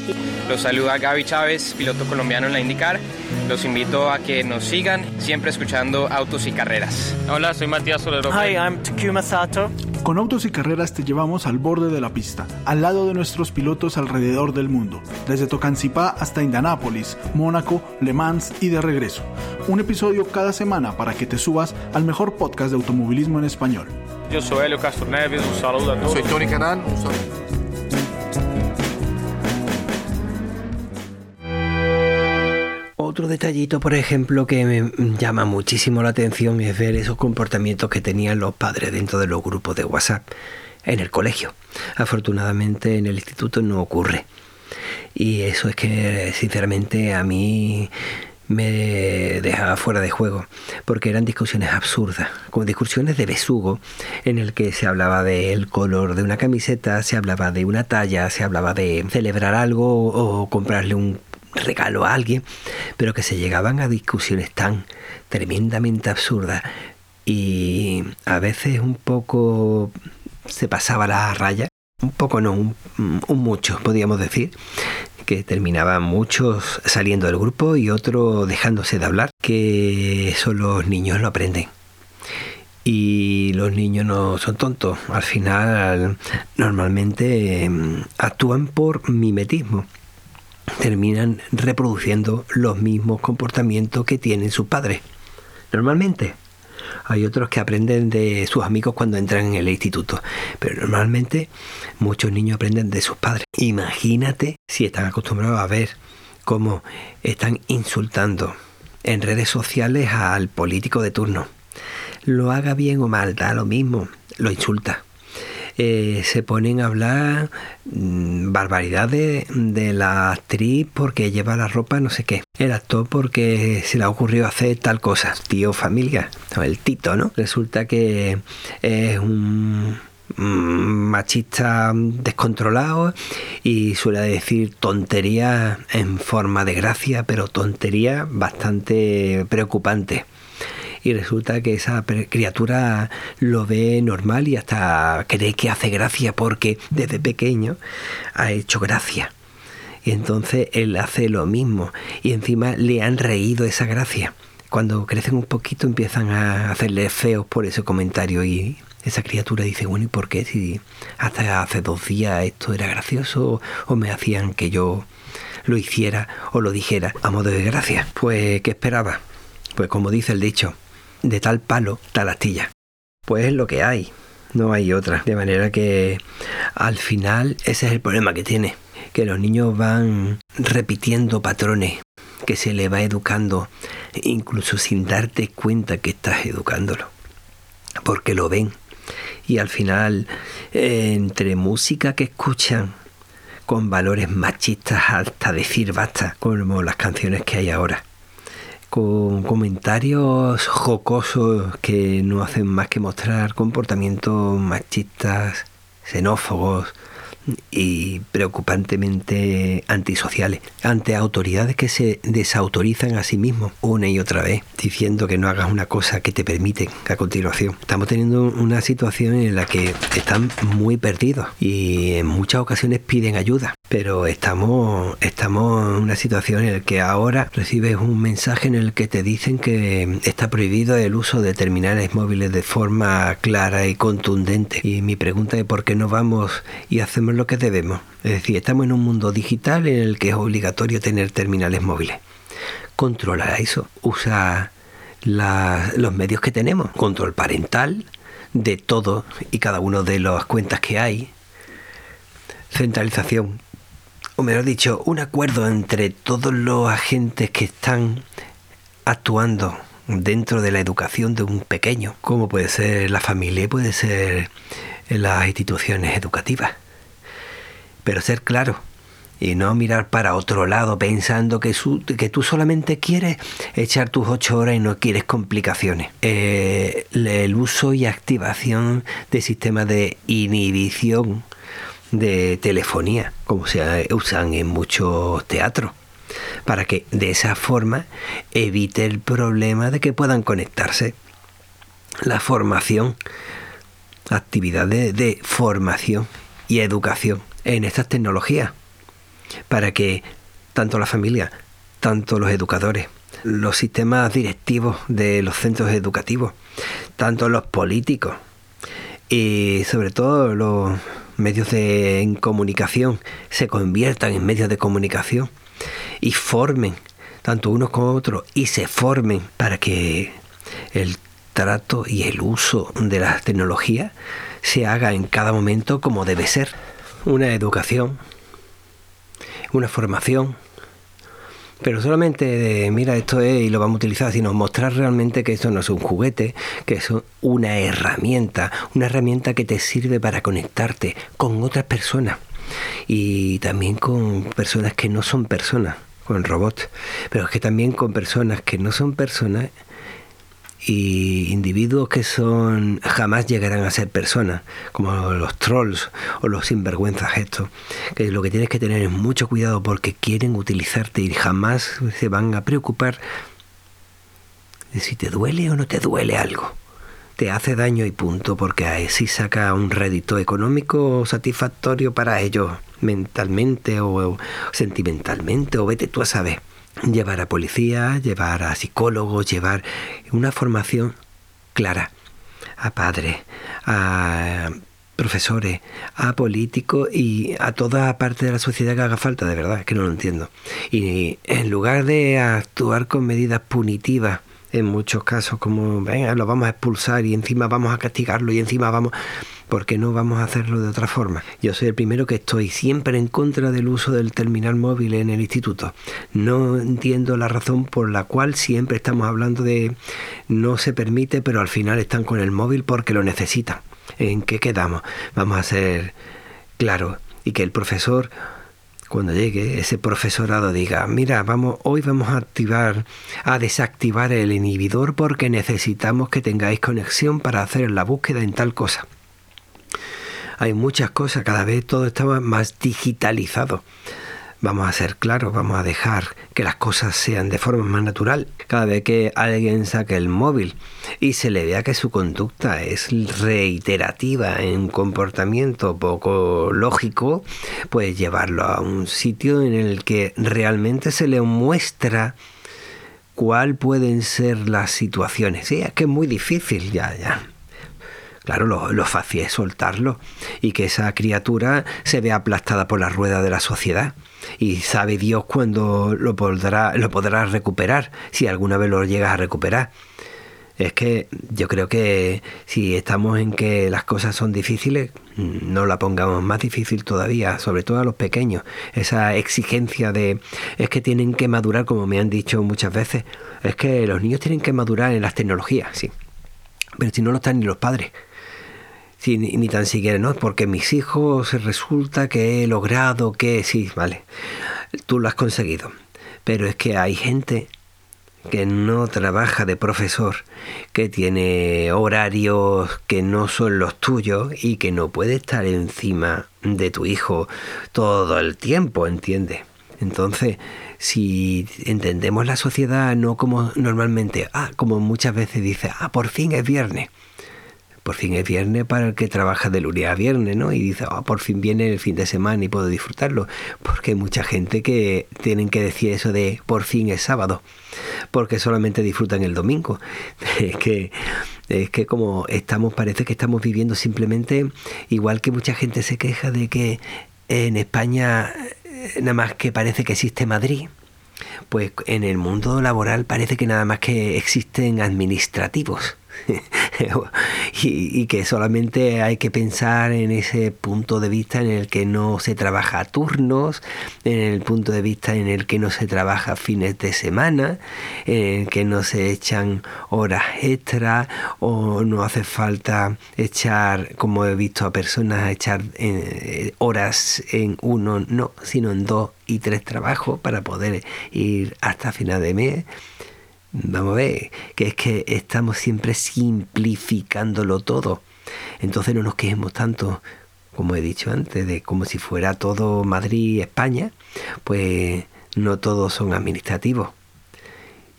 Los saluda Gaby Chávez, piloto colombiano en la IndyCar. Los invito a que nos sigan, siempre escuchando Autos y Carreras. Hola, soy Matías Solero. Hi, I'm Takuma Sato. Con Autos y Carreras te llevamos al borde de la pista, al lado de nuestros pilotos alrededor del mundo, desde Tocancipá hasta Indianápolis, Mónaco, Le Mans y de regreso. Un episodio cada semana para que te subas al mejor podcast de automovilismo en español. Yo soy Helio Castro Neves, un saludo a todos. Soy Tony Canan, un saludo. Otro detallito, por ejemplo, que me llama muchísimo la atención es ver esos comportamientos que tenían los padres dentro de los grupos de WhatsApp en el colegio. Afortunadamente en el instituto no ocurre. Y eso es que, sinceramente, a mí me dejaba fuera de juego, porque eran discusiones absurdas, como discusiones de besugo, en el que se hablaba del color de una camiseta, se hablaba de una talla, se hablaba de celebrar algo o comprarle un regalo a alguien, pero que se llegaban a discusiones tan tremendamente absurdas y a veces un poco se pasaba la raya, un poco no, un, mucho, podríamos decir, que terminaban muchos saliendo del grupo y otros dejándose de hablar, que eso los niños lo aprenden. Y los niños no son tontos, al final normalmente actúan por mimetismo terminan reproduciendo los mismos comportamientos que tienen sus padres. Normalmente. Hay otros que aprenden de sus amigos cuando entran en el instituto, pero normalmente muchos niños aprenden de sus padres. Imagínate si están acostumbrados a ver cómo están insultando en redes sociales al político de turno. Lo haga bien o mal, da lo mismo, lo insulta eh, se ponen a hablar mmm, barbaridades de la actriz porque lleva la ropa no sé qué. El actor porque se le ha ocurrido hacer tal cosa. Tío, familia. el Tito, ¿no? Resulta que es un machista descontrolado y suele decir tonterías en forma de gracia, pero tonterías bastante preocupantes y resulta que esa criatura lo ve normal y hasta cree que hace gracia porque desde pequeño ha hecho gracia. Y entonces él hace lo mismo y encima le han reído esa gracia. Cuando crecen un poquito empiezan a hacerle feos por ese comentario y esa criatura dice, bueno, ¿y por qué si hasta hace dos días esto era gracioso o me hacían que yo lo hiciera o lo dijera a modo de gracia? Pues, ¿qué esperaba? Pues como dice el dicho, de tal palo, tal astilla. Pues es lo que hay, no hay otra. De manera que al final ese es el problema que tiene, que los niños van repitiendo patrones que se le va educando, incluso sin darte cuenta que estás educándolo, porque lo ven. Y al final, entre música que escuchan, con valores machistas hasta decir basta, como las canciones que hay ahora, con comentarios jocosos que no hacen más que mostrar comportamientos machistas, xenófobos, y preocupantemente antisociales, ante autoridades que se desautorizan a sí mismos una y otra vez, diciendo que no hagas una cosa que te permiten a continuación. Estamos teniendo una situación en la que están muy perdidos y en muchas ocasiones piden ayuda, pero estamos, estamos en una situación en la que ahora recibes un mensaje en el que te dicen que está prohibido el uso de terminales móviles de forma clara y contundente. Y mi pregunta es por qué no vamos y hacemos lo que debemos. Es decir, estamos en un mundo digital en el que es obligatorio tener terminales móviles. Controla eso. Usa la, los medios que tenemos, control parental de todo y cada uno de las cuentas que hay, centralización, o mejor dicho, un acuerdo entre todos los agentes que están actuando dentro de la educación de un pequeño, como puede ser la familia, puede ser las instituciones educativas. Pero ser claro y no mirar para otro lado pensando que, que tú solamente quieres echar tus ocho horas y no quieres complicaciones. Eh, el uso y activación de sistemas de inhibición de telefonía, como se usan en muchos teatros para que de esa forma evite el problema de que puedan conectarse. La formación, actividades de formación y educación en estas tecnologías, para que tanto la familia, tanto los educadores, los sistemas directivos de los centros educativos, tanto los políticos y sobre todo los medios de comunicación se conviertan en medios de comunicación y formen, tanto unos como otros, y se formen para que el trato y el uso de las tecnologías se haga en cada momento como debe ser. Una educación, una formación, pero solamente de, mira, esto es y lo vamos a utilizar, sino mostrar realmente que esto no es un juguete, que es una herramienta, una herramienta que te sirve para conectarte con otras personas y también con personas que no son personas, con robots, pero es que también con personas que no son personas y individuos que son jamás llegarán a ser personas, como los trolls o los sinvergüenzas estos, que lo que tienes que tener es mucho cuidado porque quieren utilizarte y jamás se van a preocupar de si te duele o no te duele algo te hace daño y punto, porque así saca un rédito económico satisfactorio para ellos, mentalmente o sentimentalmente, o vete tú a saber. Llevar a policía, llevar a psicólogos, llevar una formación clara a padres, a profesores, a políticos y a toda parte de la sociedad que haga falta, de verdad, que no lo entiendo. Y en lugar de actuar con medidas punitivas, en muchos casos como, venga, lo vamos a expulsar y encima vamos a castigarlo y encima vamos... ¿Por qué no vamos a hacerlo de otra forma? Yo soy el primero que estoy siempre en contra del uso del terminal móvil en el instituto. No entiendo la razón por la cual siempre estamos hablando de no se permite, pero al final están con el móvil porque lo necesitan. ¿En qué quedamos? Vamos a ser claros y que el profesor cuando llegue ese profesorado diga, mira, vamos, hoy vamos a activar, a desactivar el inhibidor porque necesitamos que tengáis conexión para hacer la búsqueda en tal cosa. Hay muchas cosas, cada vez todo está más digitalizado. Vamos a ser claros, vamos a dejar que las cosas sean de forma más natural. Cada vez que alguien saque el móvil y se le vea que su conducta es reiterativa en comportamiento poco lógico, pues llevarlo a un sitio en el que realmente se le muestra cuál pueden ser las situaciones. Sí, es que es muy difícil, ya, ya. Claro, lo, fácil es soltarlo y que esa criatura se vea aplastada por la rueda de la sociedad. Y sabe Dios cuándo lo podrá, lo podrá recuperar, si alguna vez lo llegas a recuperar. Es que yo creo que si estamos en que las cosas son difíciles, no la pongamos más difícil todavía, sobre todo a los pequeños. Esa exigencia de es que tienen que madurar, como me han dicho muchas veces, es que los niños tienen que madurar en las tecnologías, sí. Pero si no lo están ni los padres ni, tan siquiera, ¿no? Porque mis hijos resulta que he logrado que, sí, vale, tú lo has conseguido. Pero es que hay gente que no trabaja de profesor, que tiene horarios que no son los tuyos y que no puede estar encima de tu hijo todo el tiempo, ¿entiendes? Entonces, si entendemos la sociedad no como normalmente, ah, como muchas veces dice, ah, por fin es viernes por fin es viernes para el que trabaja de lunes a viernes, ¿no? Y dice, oh, por fin viene el fin de semana y puedo disfrutarlo. Porque hay mucha gente que tienen que decir eso de por fin es sábado, porque solamente disfrutan el domingo. Es que, es que como estamos, parece que estamos viviendo simplemente, igual que mucha gente se queja de que en España eh, nada más que parece que existe Madrid Pues en el mundo laboral parece que nada más que existen administrativos. y, que solamente hay que pensar en ese punto de vista en el que no se trabaja a turnos, en el punto de vista en el que no se trabaja fines de semana, en el que no se echan horas extra o no hace falta echar, como he visto a personas, echar eh, horas en uno, no, sino en dos y tres trabajos para poder ir hasta final de mes. Vamos a ver, que es que estamos siempre simplificándolo todo. Entonces no nos quejemos tanto, como he dicho antes, de como si fuera todo Madrid, España, pues no todos son administrativos.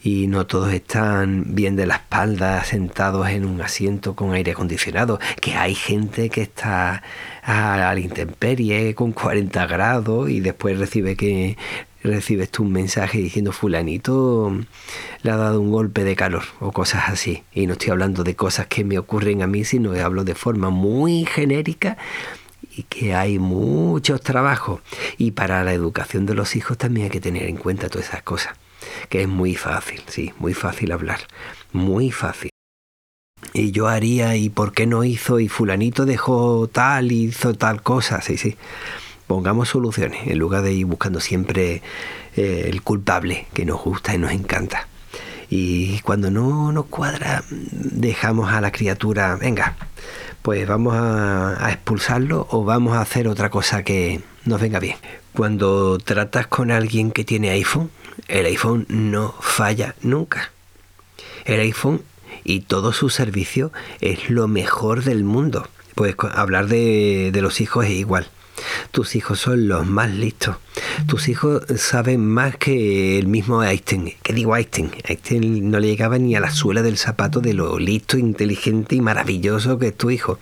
Y no todos están bien de la espalda, sentados en un asiento con aire acondicionado. Que hay gente que está a la intemperie con 40 grados y después recibe que recibes tú un mensaje diciendo fulanito le ha dado un golpe de calor o cosas así. Y no estoy hablando de cosas que me ocurren a mí, sino que hablo de forma muy genérica y que hay muchos trabajos. Y para la educación de los hijos también hay que tener en cuenta todas esas cosas. Que es muy fácil, sí, muy fácil hablar. Muy fácil. Y yo haría, y por qué no hizo, y fulanito dejó tal, hizo tal cosa, sí, sí pongamos soluciones en lugar de ir buscando siempre eh, el culpable que nos gusta y nos encanta. Y cuando no nos cuadra, dejamos a la criatura, venga, pues vamos a, expulsarlo o vamos a hacer otra cosa que nos venga bien. Cuando tratas con alguien que tiene iPhone, el iPhone no falla nunca. El iPhone y todo su servicio es lo mejor del mundo. Pues hablar de, de los hijos es igual. Tus hijos son los más listos. Tus hijos saben más que el mismo Einstein. ¿Qué digo Einstein? Einstein no le llegaba ni a la suela del zapato de lo listo, inteligente y maravilloso que es tu hijo.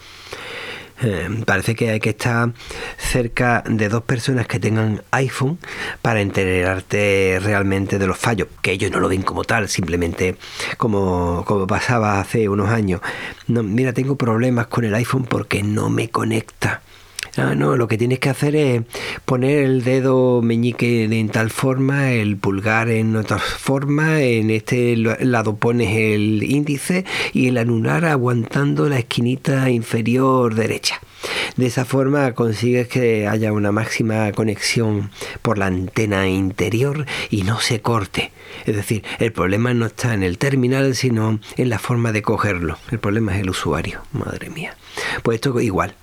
Eh, parece que hay que estar cerca de dos personas que tengan iPhone para enterarte realmente de los fallos, que ellos no lo ven como tal, simplemente como, como pasaba hace unos años. No, mira, tengo problemas con el iPhone porque no me conecta. Ah, no, lo que tienes que hacer es poner el dedo meñique en tal forma, el pulgar en otra forma, en este lado pones el índice y el anular aguantando la esquinita inferior derecha. De esa forma consigues que haya una máxima conexión por la antena interior y no se corte. Es decir, el problema no está en el terminal, sino en la forma de cogerlo. El problema es el usuario. Madre mía. Pues esto igual.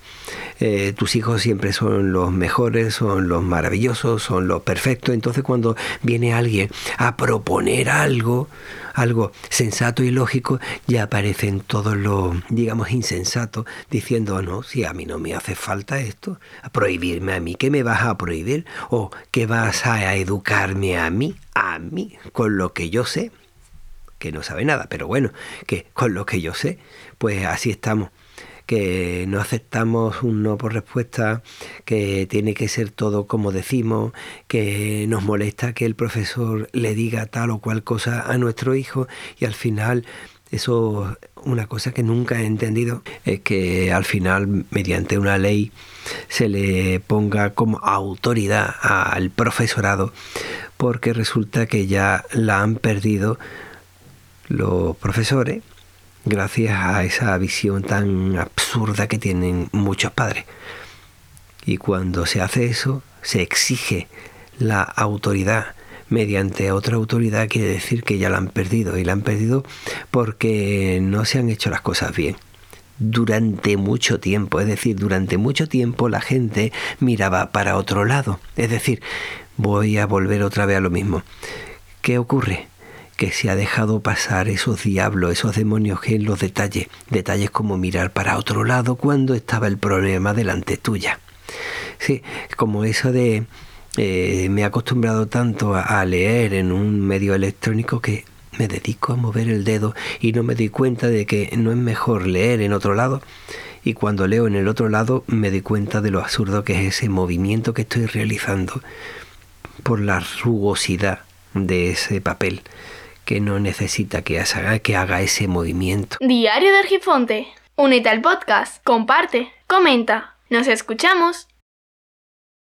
Eh, tus hijos siempre son los mejores, son los maravillosos, son los perfectos. Entonces cuando viene alguien a proponer algo, algo sensato y lógico, ya aparecen todos los, digamos, insensatos diciendo, no, si a mí no me hace falta esto, prohibirme a mí, ¿qué me vas a prohibir? ¿O qué vas a educarme a mí, a mí, con lo que yo sé? Que no sabe nada, pero bueno, que con lo que yo sé, pues así estamos que no aceptamos un no por respuesta, que tiene que ser todo como decimos, que nos molesta que el profesor le diga tal o cual cosa a nuestro hijo y al final eso una cosa que nunca he entendido es que al final mediante una ley se le ponga como autoridad al profesorado porque resulta que ya la han perdido los profesores gracias a esa visión tan absurda que tienen muchos padres. Y cuando se hace eso, se exige la autoridad mediante otra autoridad, quiere decir que ya la han perdido. Y la han perdido porque no se han hecho las cosas bien. Durante mucho tiempo, es decir, durante mucho tiempo la gente miraba para otro lado. Es decir, voy a volver otra vez a lo mismo. ¿Qué ocurre? Que se ha dejado pasar esos diablos, esos demonios que en los detalles, detalles como mirar para otro lado cuando estaba el problema delante tuya. Sí, como eso de eh, me he acostumbrado tanto a, leer en un medio electrónico que me dedico a mover el dedo y no me di cuenta de que no es mejor leer en otro lado. Y cuando leo en el otro lado me di cuenta de lo absurdo que es ese movimiento que estoy realizando por la rugosidad de ese papel que no necesita que haga, ese movimiento. Diario de Argifonte. Únete al podcast, comparte, comenta. Nos escuchamos.